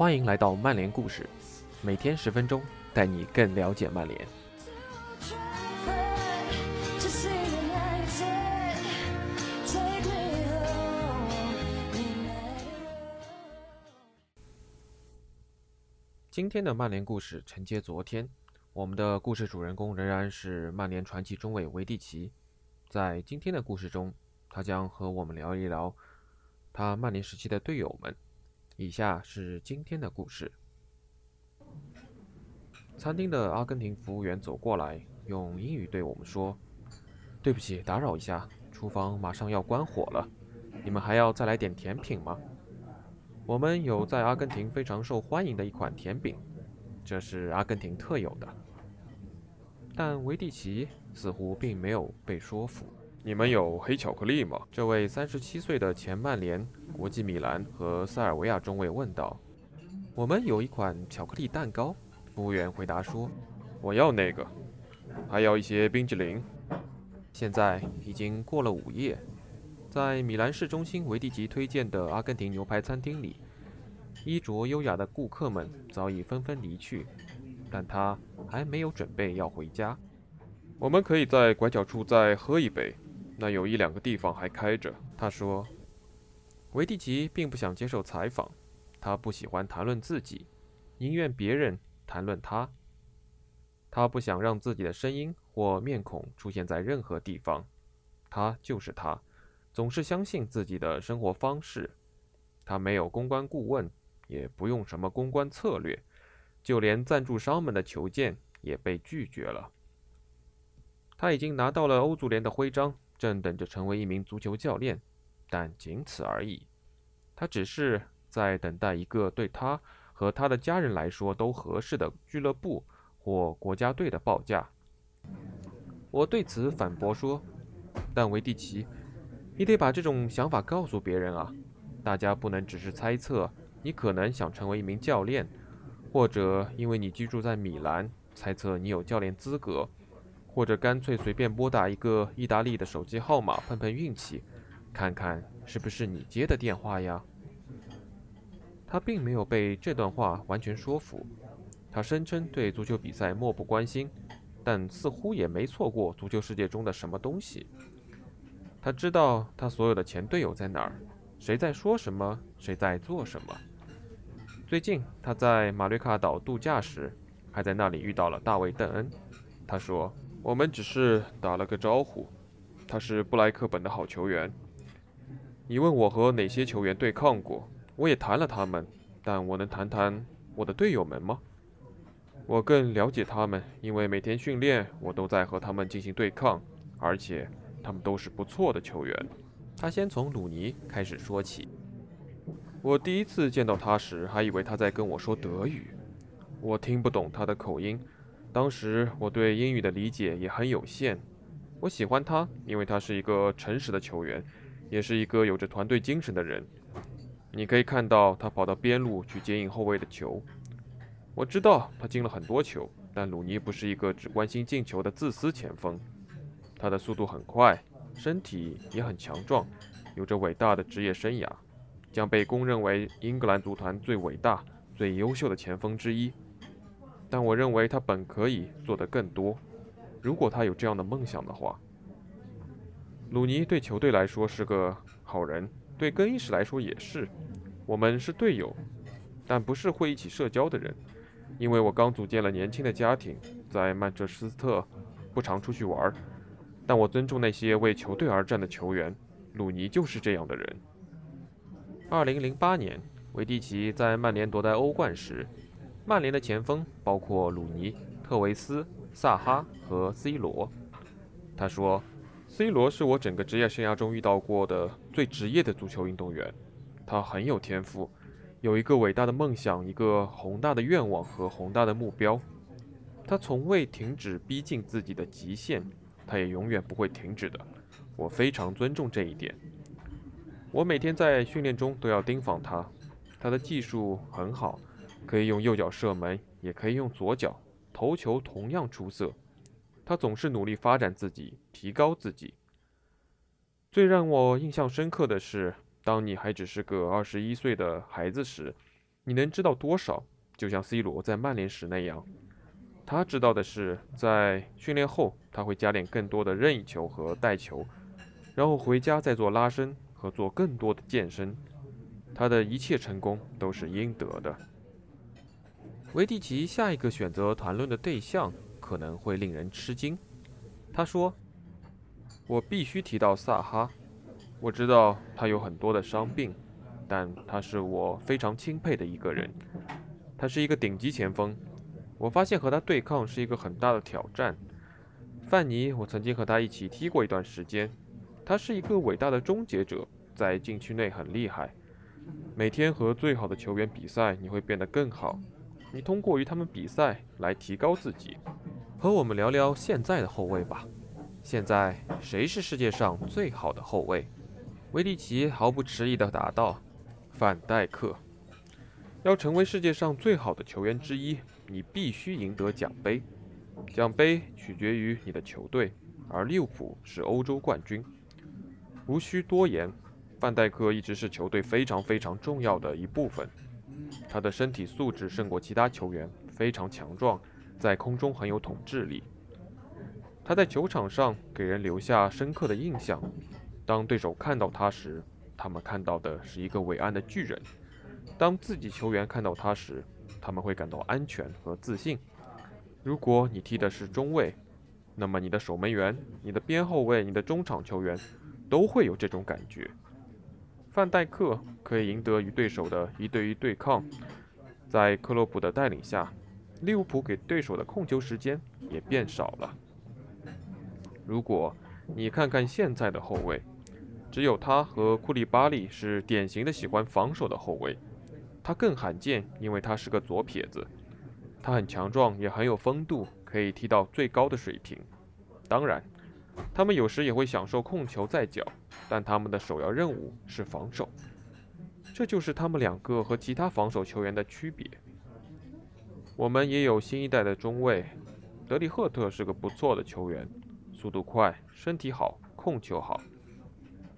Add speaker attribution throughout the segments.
Speaker 1: 欢迎来到曼联故事，每天十分钟，带你更了解曼联。今天的曼联故事承接昨天，我们的故事主人公仍然是曼联传奇中卫维蒂奇。在今天的故事中，他将和我们聊一聊他曼联时期的队友们。以下是今天的故事。餐厅的阿根廷服务员走过来，用英语对我们说：“对不起，打扰一下，厨房马上要关火了，你们还要再来点甜品吗？我们有在阿根廷非常受欢迎的一款甜饼，这是阿根廷特有的。”但维蒂奇似乎并没有被说服。
Speaker 2: 你们有黑巧克力吗？
Speaker 1: 这位三十七岁的前曼联、国际米兰和塞尔维亚中卫问道。我们有一款巧克力蛋糕。服务员回答说：“
Speaker 2: 我要那个，还要一些冰淇淋。”
Speaker 1: 现在已经过了午夜，在米兰市中心维蒂奇推荐的阿根廷牛排餐厅里，衣着优雅的顾客们早已纷纷离去，但他还没有准备要回家。
Speaker 2: 我们可以在拐角处再喝一杯。那有一两个地方还开着，
Speaker 1: 他说。维蒂奇并不想接受采访，他不喜欢谈论自己，宁愿别人谈论他。他不想让自己的声音或面孔出现在任何地方。他就是他，总是相信自己的生活方式。他没有公关顾问，也不用什么公关策略，就连赞助商们的求见也被拒绝了。他已经拿到了欧足联的徽章。正等着成为一名足球教练，但仅此而已。他只是在等待一个对他和他的家人来说都合适的俱乐部或国家队的报价。我对此反驳说：“但维蒂奇，你得把这种想法告诉别人啊！大家不能只是猜测你可能想成为一名教练，或者因为你居住在米兰，猜测你有教练资格。”或者干脆随便拨打一个意大利的手机号码碰碰运气，看看是不是你接的电话呀？他并没有被这段话完全说服。他声称对足球比赛漠不关心，但似乎也没错过足球世界中的什么东西。他知道他所有的前队友在哪儿，谁在说什么，谁在做什么。最近他在马略卡岛度假时，还在那里遇到了大卫·邓恩。他说。
Speaker 2: 我们只是打了个招呼，他是布莱克本的好球员。你问我和哪些球员对抗过，我也谈了他们，但我能谈谈我的队友们吗？我更了解他们，因为每天训练我都在和他们进行对抗，而且他们都是不错的球员。
Speaker 1: 他先从鲁尼开始说起。
Speaker 2: 我第一次见到他时，还以为他在跟我说德语，我听不懂他的口音。当时我对英语的理解也很有限。我喜欢他，因为他是一个诚实的球员，也是一个有着团队精神的人。你可以看到他跑到边路去接应后卫的球。我知道他进了很多球，但鲁尼不是一个只关心进球的自私前锋。他的速度很快，身体也很强壮，有着伟大的职业生涯，将被公认为英格兰足坛最伟大、最优秀的前锋之一。但我认为他本可以做得更多，如果他有这样的梦想的话。鲁尼对球队来说是个好人，对更衣室来说也是。我们是队友，但不是会一起社交的人。因为我刚组建了年轻的家庭，在曼彻斯特不常出去玩。但我尊重那些为球队而战的球员。鲁尼就是这样的人。
Speaker 1: 二零零八年，维蒂奇在曼联夺得欧冠时。曼联的前锋包括鲁尼、特维斯、萨哈和 C 罗。他说：“C 罗是我整个职业生涯中遇到过的最职业的足球运动员。他很有天赋，有一个伟大的梦想，一个宏大的愿望和宏大的目标。他从未停止逼近自己的极限，他也永远不会停止的。我非常尊重这一点。我每天在训练中都要盯防他，他的技术很好。”可以用右脚射门，也可以用左脚投球，同样出色。他总是努力发展自己，提高自己。最让我印象深刻的是，当你还只是个二十一岁的孩子时，你能知道多少？就像 C 罗在曼联时那样，他知道的是，在训练后他会加练更多的任意球和带球，然后回家再做拉伸和做更多的健身。他的一切成功都是应得的。
Speaker 3: 维蒂奇下一个选择谈论的对象可能会令人吃惊。他说：“
Speaker 1: 我必须提到萨哈。我知道他有很多的伤病，但他是我非常钦佩的一个人。他是一个顶级前锋。我发现和他对抗是一个很大的挑战。范尼，我曾经和他一起踢过一段时间。他是一个伟大的终结者，在禁区内很厉害。每天和最好的球员比赛，你会变得更好。”你通过与他们比赛来提高自己。
Speaker 3: 和我们聊聊现在的后卫吧。现在谁是世界上最好的后卫？维利奇毫不迟疑地答道：“
Speaker 1: 范戴克。要成为世界上最好的球员之一，你必须赢得奖杯。奖杯取决于你的球队，而利物浦是欧洲冠军。无需多言，范戴克一直是球队非常非常重要的一部分。”他的身体素质胜过其他球员，非常强壮，在空中很有统治力。他在球场上给人留下深刻的印象。当对手看到他时，他们看到的是一个伟岸的巨人；当自己球员看到他时，他们会感到安全和自信。如果你踢的是中卫，那么你的守门员、你的边后卫、你的中场球员都会有这种感觉。范戴克可以赢得与对手的一对一对抗，在克洛普的带领下，利物浦给对手的控球时间也变少了。如果你看看现在的后卫，只有他和库利巴利是典型的喜欢防守的后卫。他更罕见，因为他是个左撇子。他很强壮，也很有风度，可以踢到最高的水平。当然，他们有时也会享受控球在脚。但他们的首要任务是防守，这就是他们两个和其他防守球员的区别。我们也有新一代的中卫，德里赫特是个不错的球员，速度快，身体好，控球好。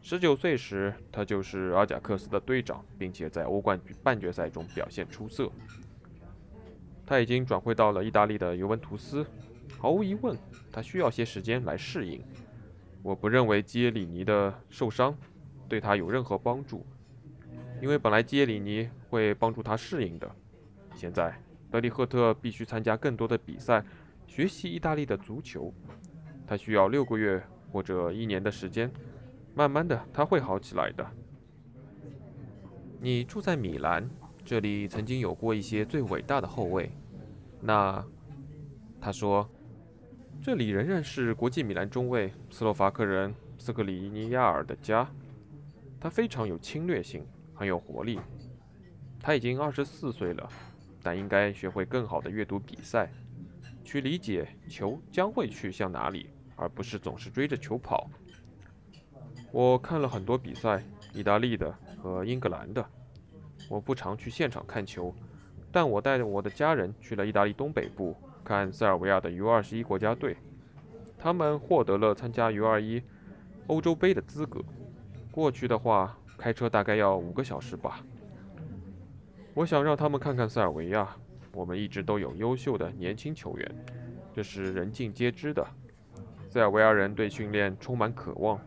Speaker 1: 十九岁时，他就是阿贾克斯的队长，并且在欧冠半决赛中表现出色。他已经转会到了意大利的尤文图斯，毫无疑问，他需要些时间来适应。我不认为基耶里尼的受伤对他有任何帮助，因为本来基耶里尼会帮助他适应的。现在德里赫特必须参加更多的比赛，学习意大利的足球。他需要六个月或者一年的时间，慢慢的他会好起来的。
Speaker 3: 你住在米兰，这里曾经有过一些最伟大的后卫。那，
Speaker 1: 他说。这里仍然是国际米兰中卫斯洛伐克人斯克里尼亚尔的家。他非常有侵略性，很有活力。他已经二十四岁了，但应该学会更好的阅读比赛，去理解球将会去向哪里，而不是总是追着球跑。我看了很多比赛，意大利的和英格兰的。我不常去现场看球，但我带着我的家人去了意大利东北部。看塞尔维亚的 U21 国家队，他们获得了参加 U21 欧洲杯的资格。过去的话，开车大概要五个小时吧。我想让他们看看塞尔维亚。我们一直都有优秀的年轻球员，这是人尽皆知的。塞尔维亚人对训练充满渴望。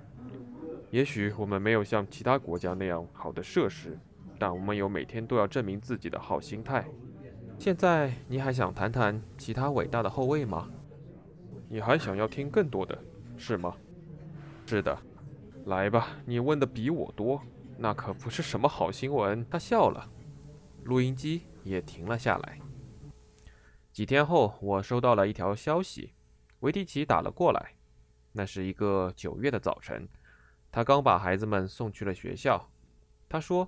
Speaker 1: 也许我们没有像其他国家那样好的设施，但我们有每天都要证明自己的好心态。
Speaker 3: 现在你还想谈谈其他伟大的后卫吗？
Speaker 1: 你还想要听更多的，是吗？是的，来吧，你问的比我多，那可不是什么好新闻。
Speaker 3: 他笑了，录音机也停了下来。几天后，我收到了一条消息，维蒂奇打了过来。那是一个九月的早晨，他刚把孩子们送去了学校。他说：“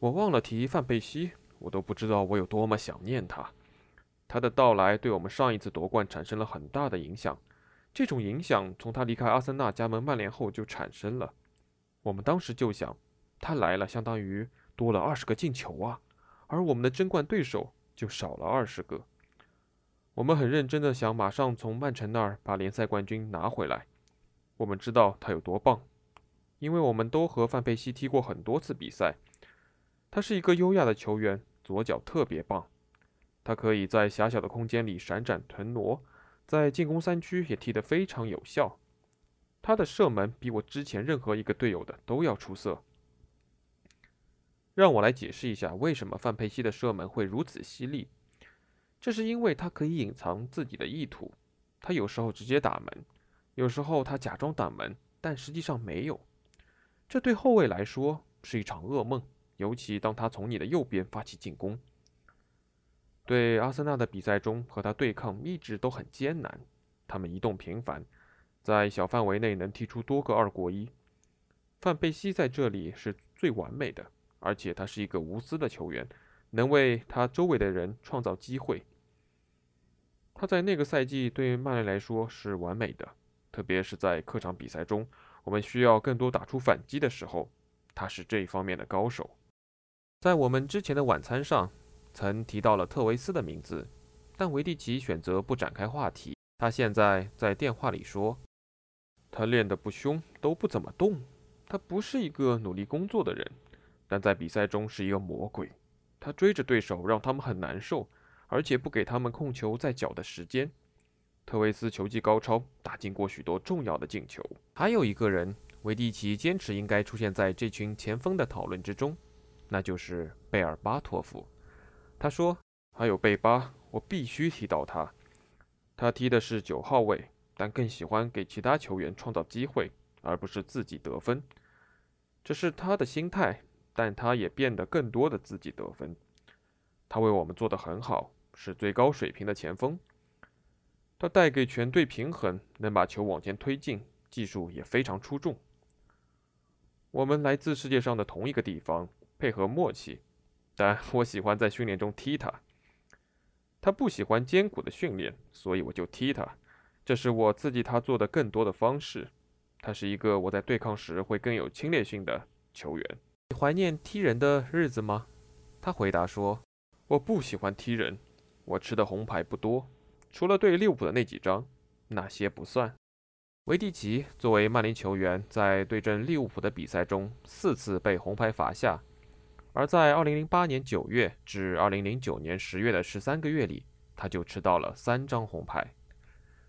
Speaker 1: 我忘了提范佩西。”我都不知道我有多么想念他。他的到来对我们上一次夺冠产生了很大的影响。这种影响从他离开阿森纳加盟曼联后就产生了。我们当时就想，他来了相当于多了二十个进球啊，而我们的争冠对手就少了二十个。我们很认真的想马上从曼城那儿把联赛冠军拿回来。我们知道他有多棒，因为我们都和范佩西踢过很多次比赛。他是一个优雅的球员，左脚特别棒，他可以在狭小的空间里闪展腾挪，在进攻三区也踢得非常有效。他的射门比我之前任何一个队友的都要出色。让我来解释一下为什么范佩西的射门会如此犀利。这是因为他可以隐藏自己的意图，他有时候直接打门，有时候他假装挡门，但实际上没有。这对后卫来说是一场噩梦，尤其当他从你的右边发起进攻。对阿森纳的比赛中和他对抗一直都很艰难，他们移动频繁，在小范围内能踢出多个二过一。范佩西在这里是最完美的，而且他是一个无私的球员。能为他周围的人创造机会。他在那个赛季对曼联来说是完美的，特别是在客场比赛中，我们需要更多打出反击的时候，他是这一方面的高手。在我们之前的晚餐上，曾提到了特维斯的名字，但维蒂奇选择不展开话题。他现在在电话里说：“他练得不凶，都不怎么动。他不是一个努力工作的人，但在比赛中是一个魔鬼。”他追着对手，让他们很难受，而且不给他们控球在脚的时间。特维斯球技高超，打进过许多重要的进球。还有一个人，维蒂奇坚持应该出现在这群前锋的讨论之中，那就是贝尔巴托夫。他说：“还有贝巴，我必须提到他。他踢的是九号位，但更喜欢给其他球员创造机会，而不是自己得分。这是他的心态。”但他也变得更多的自己得分，他为我们做得很好，是最高水平的前锋。他带给全队平衡，能把球往前推进，技术也非常出众。我们来自世界上的同一个地方，配合默契。但我喜欢在训练中踢他。他不喜欢艰苦的训练，所以我就踢他。这是我刺激他做的更多的方式。他是一个我在对抗时会更有侵略性的球员。
Speaker 3: 怀念踢人的日子吗？他回答说：“
Speaker 1: 我不喜欢踢人，我吃的红牌不多，除了对利物浦的那几张，那些不算。”
Speaker 3: 维蒂奇作为曼联球员，在对阵利物浦的比赛中四次被红牌罚下，而在2008年9月至2009年10月的十三个月里，他就吃到了三张红牌。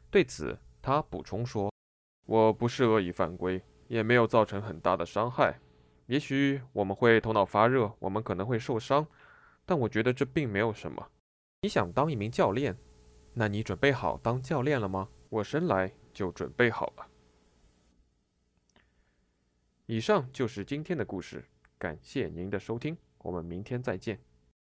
Speaker 3: 对此，他补充说：“
Speaker 1: 我不是恶意犯规，也没有造成很大的伤害。”也许我们会头脑发热，我们可能会受伤，但我觉得这并没有什么。
Speaker 3: 你想当一名教练，那你准备好当教练了吗？
Speaker 1: 我生来就准备好了。以上就是今天的故事，感谢您的收听，我们明天再见。